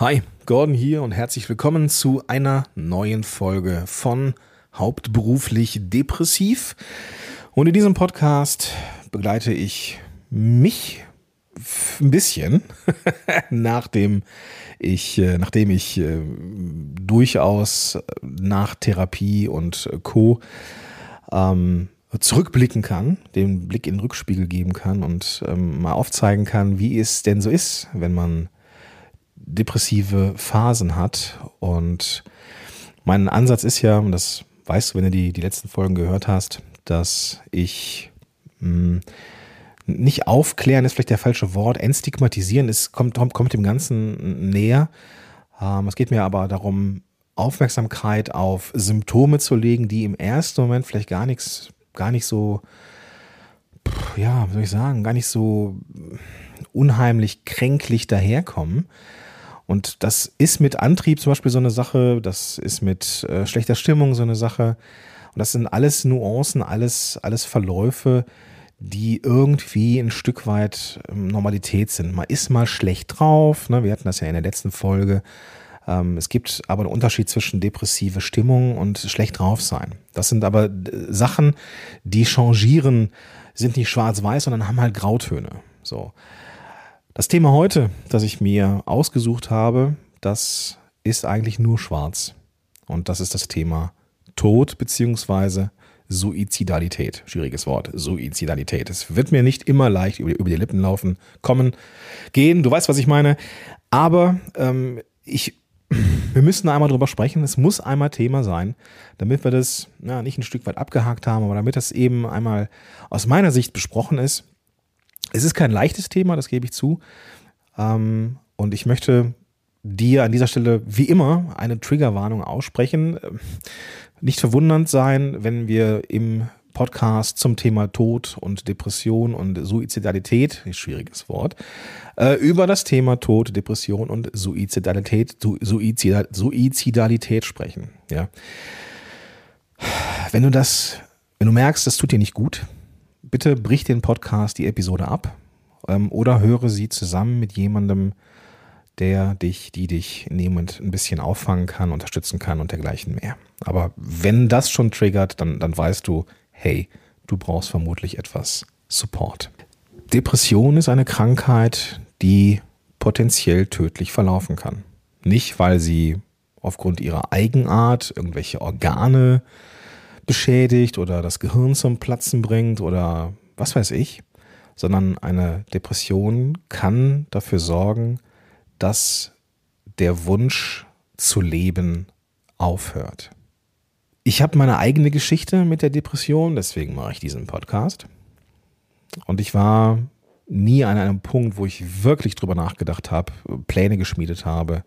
Hi, Gordon hier und herzlich willkommen zu einer neuen Folge von Hauptberuflich Depressiv. Und in diesem Podcast begleite ich mich ein bisschen, nachdem ich, äh, nachdem ich äh, durchaus nach Therapie und Co. Ähm, zurückblicken kann, den Blick in den Rückspiegel geben kann und ähm, mal aufzeigen kann, wie es denn so ist, wenn man depressive Phasen hat. Und mein Ansatz ist ja, und das weißt du, wenn du die, die letzten Folgen gehört hast, dass ich mh, hm, nicht aufklären ist vielleicht der falsche Wort, entstigmatisieren ist, kommt, kommt dem Ganzen näher. Ähm, es geht mir aber darum, Aufmerksamkeit auf Symptome zu legen, die im ersten Moment vielleicht gar nichts, gar nicht so, ja, wie soll ich sagen, gar nicht so unheimlich kränklich daherkommen, und das ist mit Antrieb zum Beispiel so eine Sache, das ist mit äh, schlechter Stimmung so eine Sache. Und das sind alles Nuancen, alles, alles Verläufe, die irgendwie ein Stück weit ähm, Normalität sind. Man ist mal schlecht drauf, ne? wir hatten das ja in der letzten Folge. Ähm, es gibt aber einen Unterschied zwischen depressive Stimmung und schlecht drauf sein. Das sind aber äh, Sachen, die changieren, sind nicht schwarz-weiß, sondern haben halt Grautöne. So. Das Thema heute, das ich mir ausgesucht habe, das ist eigentlich nur schwarz. Und das ist das Thema Tod bzw. Suizidalität. Schwieriges Wort. Suizidalität. Es wird mir nicht immer leicht über, die Lippen laufen, kommen, gehen. Du weißt, was ich meine. Aber ähm, ich, wir müssen einmal drüber sprechen. Es muss einmal Thema sein, damit wir das ja, nicht ein Stück weit abgehakt haben, aber damit das eben einmal aus meiner Sicht besprochen ist. Es ist kein leichtes Thema, das gebe ich zu. Ähm, und ich möchte dir an dieser Stelle wie immer eine Triggerwarnung aussprechen. Nicht verwundernd sein, wenn wir im Podcast zum Thema Tod und Depression und Suizidalität, schwieriges Wort, äh, über das Thema Tod, Depression und Suizidalität, Suizidal, Suizidalität sprechen. Ja. Wenn du das, wenn du merkst, das tut dir nicht gut, bitte brich den Podcast, die Episode ab ähm, oder höre sie zusammen mit jemandem, der dich, die dich nehmend ein bisschen auffangen kann, unterstützen kann und dergleichen mehr. Aber wenn das schon triggert, dann, dann weißt du, hey, du brauchst vermutlich etwas Support. Depression ist eine Krankheit, die potenziell tödlich verlaufen kann. Nicht, weil sie aufgrund ihrer Eigenart irgendwelche Organe beschädigt oder das Gehirn zum Platzen bringt oder was weiß ich, sondern eine Depression kann dafür sorgen, dass der Wunsch zu leben aufhört. Ich habe meine eigene Geschichte mit der Depression, deswegen mache ich diesen Podcast. Und ich war nie an einem Punkt, wo ich wirklich drüber nachgedacht habe, Pläne geschmiedet habe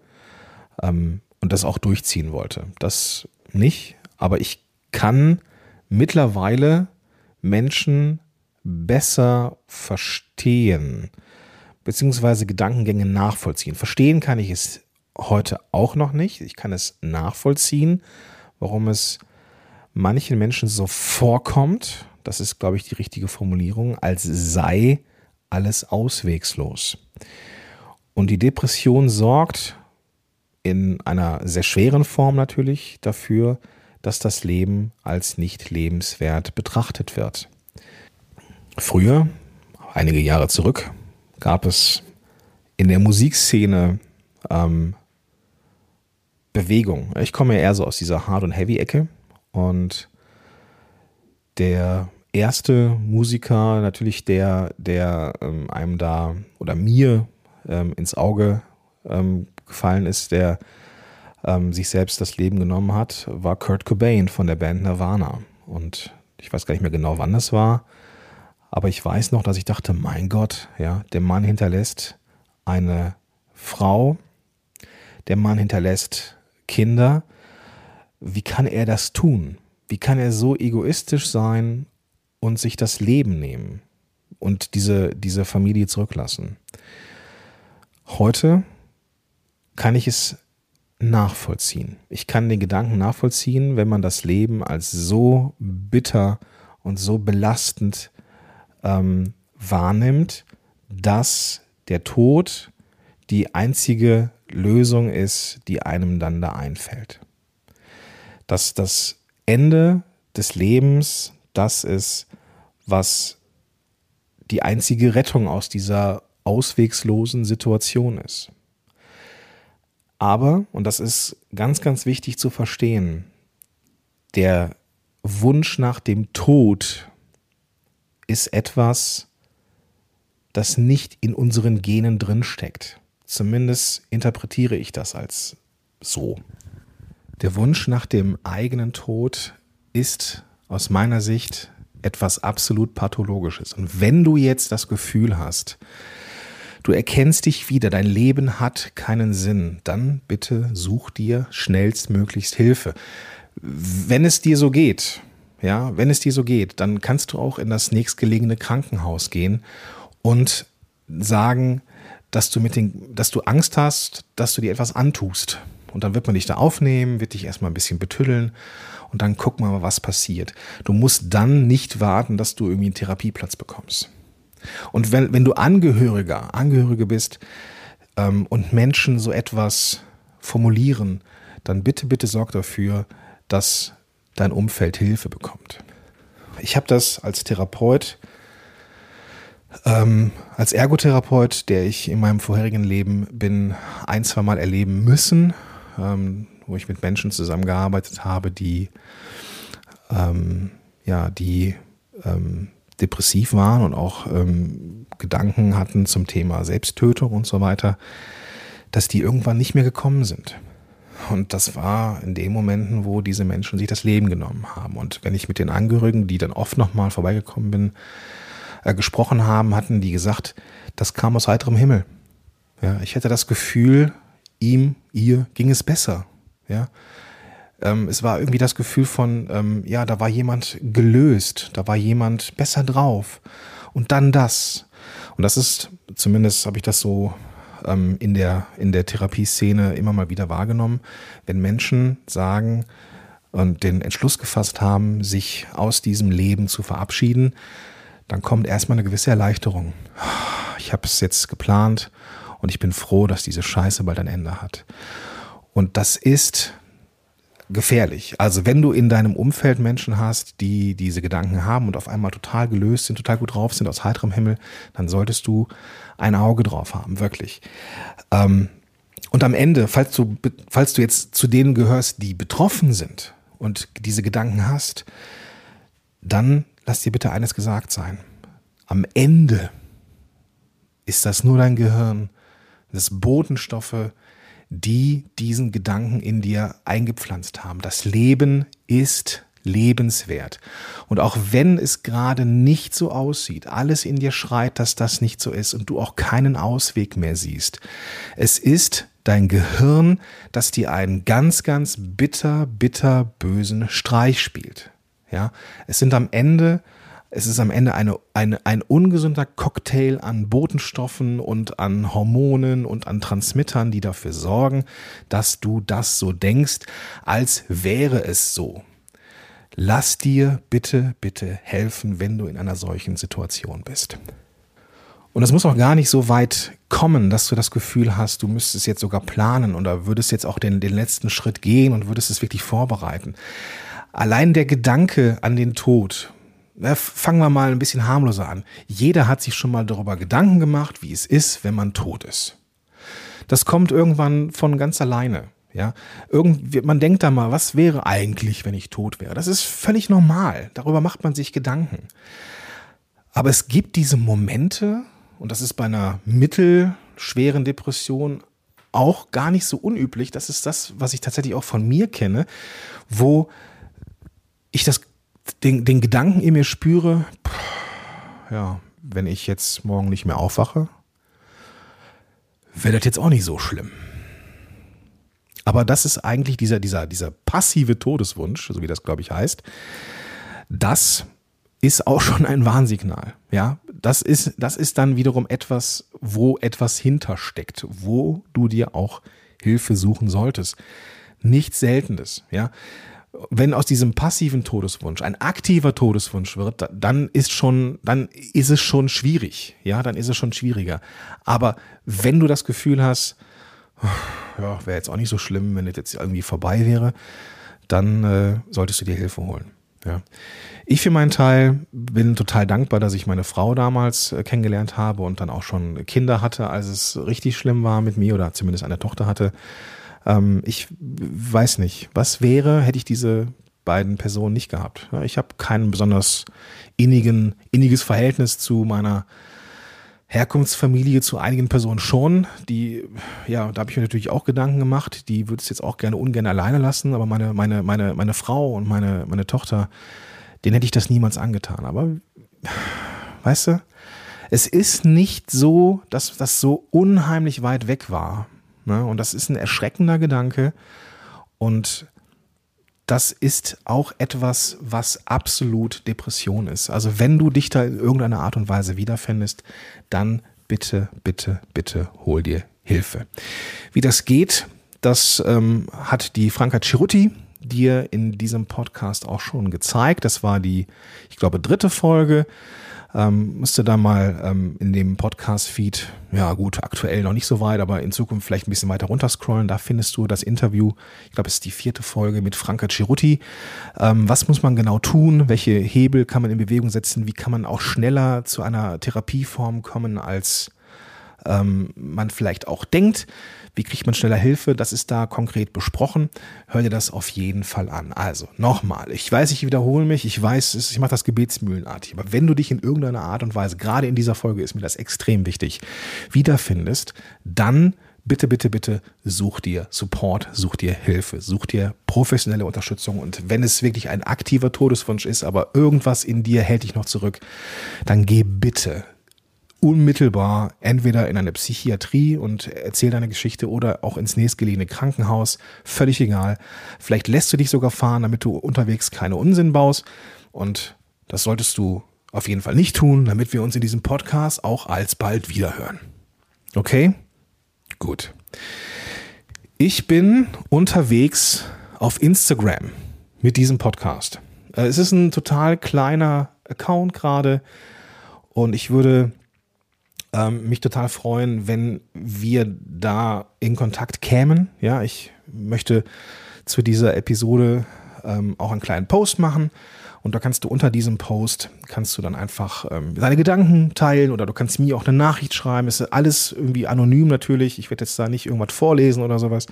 ähm, und das auch durchziehen wollte. Das nicht, aber ich kann mittlerweile Menschen besser verstehen, beziehungsweise Gedankengänge nachvollziehen. Verstehen kann ich es heute auch noch nicht. Ich kann es nachvollziehen, warum es manchen Menschen so vorkommt, das ist, glaube ich, die richtige Formulierung, als sei alles auswegslos. Und die Depression sorgt in einer sehr schweren Form natürlich dafür, dass das Leben als nicht lebenswert betrachtet wird. Früher, einige Jahre zurück, gab es in der Musikszene ähm, Bewegung. Ich komme ja eher so aus dieser Hard- und Heavy-Ecke und der erste Musiker, natürlich der, der ähm, einem da oder mir ähm, ins Auge ähm, gefallen ist, der ähm, sich selbst das Leben genommen hat, war Kurt Cobain von der Band Nirvana. Und ich weiß gar nicht mehr genau, wann das war, aber ich weiß noch, dass ich dachte, mein Gott, ja, der Mann hinterlässt eine Frau, der Mann hinterlässt Kinder. Wie kann er das tun? Wie kann er so egoistisch sein und sich das Leben nehmen und diese, diese Familie zurücklassen? Heute kann ich es nachvollziehen. Ich kann den Gedanken nachvollziehen, wenn man das Leben als so bitter und so belastend ähm, wahrnimmt, dass der Tod die einzige Lösung ist, die einem dann da einfällt. Dass das Ende des Lebens das ist, was die einzige Rettung aus dieser auswegslosen Situation ist. Aber, und das ist ganz, ganz wichtig zu verstehen, der Wunsch nach dem Tod ist etwas, das nicht in unseren Genen drinsteckt. Zumindest interpretiere ich das als so. Der Wunsch nach dem eigenen Tod ist aus meiner Sicht etwas absolut Pathologisches. Und wenn du jetzt das Gefühl hast, du erkennst dich wieder, dein Leben hat keinen Sinn, dann bitte such dir schnellstmöglichst Hilfe. Wenn es dir so geht, ja, wenn es dir so geht, dann kannst du auch in das nächstgelegene Krankenhaus gehen und sagen, dass du mit den, dass du Angst hast, dass du dir etwas antust. Und dann wird man dich da aufnehmen, wird dich erstmal ein bisschen betüddeln und dann wir mal, was passiert. Du musst dann nicht warten, dass du irgendwie einen Therapieplatz bekommst. Und wenn, wenn du Angehöriger, Angehörige bist ähm, und Menschen so etwas formulieren, dann bitte, bitte sorg dafür, dass dein Umfeld Hilfe bekommt. Ich habe das als Therapeut, ähm, als Ergotherapeut, der ich in meinem vorherigen Leben bin, ein, zwei Mal erleben müssen, ähm, wo ich mit Menschen zusammengearbeitet habe, die ähm, ja, die ähm, depressiv waren und auch ähm, Gedanken hatten zum Thema Selbsttötung und so weiter, dass die irgendwann nicht mehr gekommen sind. Und das war in den Momenten, wo diese Menschen sich das Leben genommen haben. Und wenn ich mit den Angehörigen, die dann oft nochmal vorbeigekommen bin, äh, gesprochen haben, hatten die gesagt, das kam aus heiterem Himmel. Ja, ich hätte das Gefühl, ihm, ihr ging es besser. Ja, ähm, es war irgendwie das Gefühl von, ähm, ja, da war jemand gelöst, da war jemand besser drauf. Und dann das. Und das ist, zumindest habe ich das so ähm, in der, in der Therapieszene immer mal wieder wahrgenommen, wenn Menschen sagen und den Entschluss gefasst haben, sich aus diesem Leben zu verabschieden, dann kommt erstmal eine gewisse Erleichterung. Ich habe es jetzt geplant und ich bin froh, dass diese Scheiße bald ein Ende hat. Und das ist gefährlich. Also wenn du in deinem Umfeld Menschen hast, die diese Gedanken haben und auf einmal total gelöst sind, total gut drauf sind, aus heiterem Himmel, dann solltest du ein Auge drauf haben, wirklich. Ähm, und am Ende, falls du, falls du jetzt zu denen gehörst, die betroffen sind und diese Gedanken hast, dann lass dir bitte eines gesagt sein. Am Ende ist das nur dein Gehirn, das Botenstoffe, die diesen Gedanken in dir eingepflanzt haben. Das Leben ist lebenswert. Und auch wenn es gerade nicht so aussieht, alles in dir schreit, dass das nicht so ist und du auch keinen Ausweg mehr siehst, es ist dein Gehirn, das dir einen ganz, ganz bitter, bitter bösen Streich spielt. Ja, es sind am Ende es ist am Ende eine, eine, ein ungesunder Cocktail an Botenstoffen und an Hormonen und an Transmittern, die dafür sorgen, dass du das so denkst, als wäre es so. Lass dir bitte, bitte helfen, wenn du in einer solchen Situation bist. Und es muss auch gar nicht so weit kommen, dass du das Gefühl hast, du müsstest jetzt sogar planen oder würdest jetzt auch den, den letzten Schritt gehen und würdest es wirklich vorbereiten. Allein der Gedanke an den Tod na, fangen wir mal ein bisschen harmloser an. Jeder hat sich schon mal darüber Gedanken gemacht, wie es ist, wenn man tot ist. Das kommt irgendwann von ganz alleine. Ja, irgendwie, man denkt da mal, was wäre eigentlich, wenn ich tot wäre? Das ist völlig normal. Darüber macht man sich Gedanken. Aber es gibt diese Momente, und das ist bei einer mittelschweren Depression auch gar nicht so unüblich. Das ist das, was ich tatsächlich auch von mir kenne, wo ich das den, den Gedanken in mir spüre, pff, ja, wenn ich jetzt morgen nicht mehr aufwache, wäre das jetzt auch nicht so schlimm. Aber das ist eigentlich dieser, dieser, dieser passive Todeswunsch, so wie das, glaube ich, heißt. Das ist auch schon ein Warnsignal. Ja, das ist, das ist dann wiederum etwas, wo etwas hintersteckt, wo du dir auch Hilfe suchen solltest. Nichts Seltenes. Ja, wenn aus diesem passiven Todeswunsch ein aktiver Todeswunsch wird, dann ist schon, dann ist es schon schwierig. Ja, dann ist es schon schwieriger. Aber wenn du das Gefühl hast, ja, wäre jetzt auch nicht so schlimm, wenn das jetzt irgendwie vorbei wäre, dann äh, solltest du dir Hilfe holen. Ja. Ich für meinen Teil bin total dankbar, dass ich meine Frau damals äh, kennengelernt habe und dann auch schon Kinder hatte, als es richtig schlimm war mit mir oder zumindest eine Tochter hatte. Ähm, ich weiß nicht, was wäre, hätte ich diese beiden Personen nicht gehabt. Ich habe kein besonders innigen, inniges Verhältnis zu meiner Herkunftsfamilie zu einigen Personen schon. Die, ja, da habe ich mir natürlich auch Gedanken gemacht. Die würde es jetzt auch gerne ungern alleine lassen, aber meine, meine, meine, meine Frau und meine, meine Tochter, denen hätte ich das niemals angetan. Aber weißt du, es ist nicht so, dass das so unheimlich weit weg war. Ne? Und das ist ein erschreckender Gedanke. Und das ist auch etwas, was absolut Depression ist. Also wenn du dich da in irgendeiner Art und Weise wiederfindest, dann bitte, bitte, bitte hol dir Hilfe. Wie das geht, das ähm, hat die Franka Ciruti dir in diesem Podcast auch schon gezeigt. Das war die, ich glaube, dritte Folge. Ähm, müsste da mal ähm, in dem Podcast-Feed, ja gut, aktuell noch nicht so weit, aber in Zukunft vielleicht ein bisschen weiter runterscrollen. Da findest du das Interview, ich glaube, es ist die vierte Folge mit Franka Cerutti. Ähm, was muss man genau tun? Welche Hebel kann man in Bewegung setzen? Wie kann man auch schneller zu einer Therapieform kommen, als ähm, man vielleicht auch denkt? Wie kriegt man schneller Hilfe? Das ist da konkret besprochen. Hör dir das auf jeden Fall an. Also, nochmal, ich weiß, ich wiederhole mich, ich weiß, ich mache das gebetsmühlenartig, aber wenn du dich in irgendeiner Art und Weise, gerade in dieser Folge ist mir das extrem wichtig, wiederfindest, dann bitte, bitte, bitte such dir Support, such dir Hilfe, such dir professionelle Unterstützung und wenn es wirklich ein aktiver Todeswunsch ist, aber irgendwas in dir hält dich noch zurück, dann geh bitte unmittelbar entweder in eine Psychiatrie und erzähl deine Geschichte oder auch ins nächstgelegene Krankenhaus. Völlig egal. Vielleicht lässt du dich sogar fahren, damit du unterwegs keine Unsinn baust. Und das solltest du auf jeden Fall nicht tun, damit wir uns in diesem Podcast auch alsbald wiederhören. Okay? Gut. Ich bin unterwegs auf Instagram mit diesem Podcast. Äh, es ist ein total kleiner Account gerade und ich würde ähm, mich total freuen, wenn wir da in Kontakt kämen. Ja, ich möchte zu dieser Episode ähm, auch einen kleinen Post machen. Und da kannst du unter diesem Post, kannst du dann einfach ähm, deine Gedanken teilen oder du kannst mir auch eine Nachricht schreiben. Es ist alles irgendwie anonym natürlich. Ich werde jetzt da nicht irgendwas vorlesen oder sowas.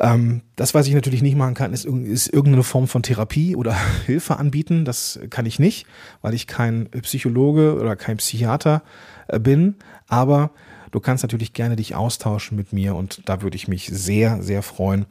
Ähm, das, was ich natürlich nicht machen kann, ist, ist irgendeine Form von Therapie oder Hilfe anbieten. Das kann ich nicht, weil ich kein Psychologe oder kein Psychiater äh, bin. Aber du kannst natürlich gerne dich austauschen mit mir und da würde ich mich sehr, sehr freuen.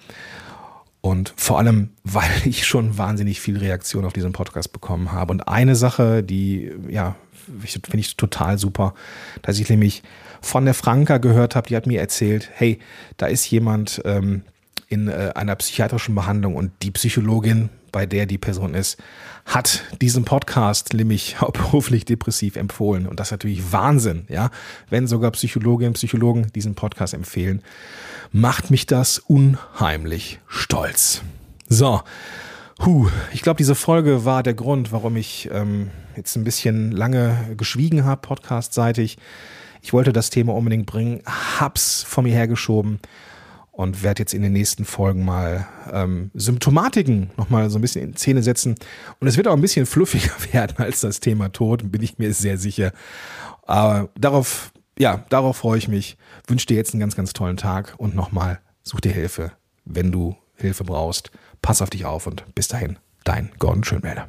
Und vor allem, weil ich schon wahnsinnig viel Reaktion auf diesen Podcast bekommen habe. Und eine Sache, die, ja, finde ich total super, dass ich nämlich von der Franka gehört habe, die hat mir erzählt, hey, da ist jemand, ähm, in äh, einer psychiatrischen Behandlung und die Psychologin, bei der die Person ist, hat diesen Podcast nämlich hauptberuflich depressiv empfohlen. Und das ist natürlich Wahnsinn, ja. Wenn sogar Psychologinnen und Psychologen diesen Podcast empfehlen, macht mich das unheimlich stolz. So. Huh, ich glaube, diese Folge war der Grund, warum ich ähm, jetzt ein bisschen lange geschwiegen habe, podcastseitig. Ich wollte das Thema unbedingt bringen, hab's vor mir hergeschoben und werde jetzt in den nächsten Folgen mal ähm, Symptomatiken nochmal so ein bisschen in Szene setzen. Und es wird auch ein bisschen fluffiger werden als das Thema Tod, bin ich mir sehr sicher. Aber darauf, ja, darauf freue ich mich. Wünsche dir jetzt einen ganz, ganz tollen Tag und nochmal such dir Hilfe, wenn du Hilfe brauchst. Pass auf dich auf und bis dahin, dein Gordon Schönmelder.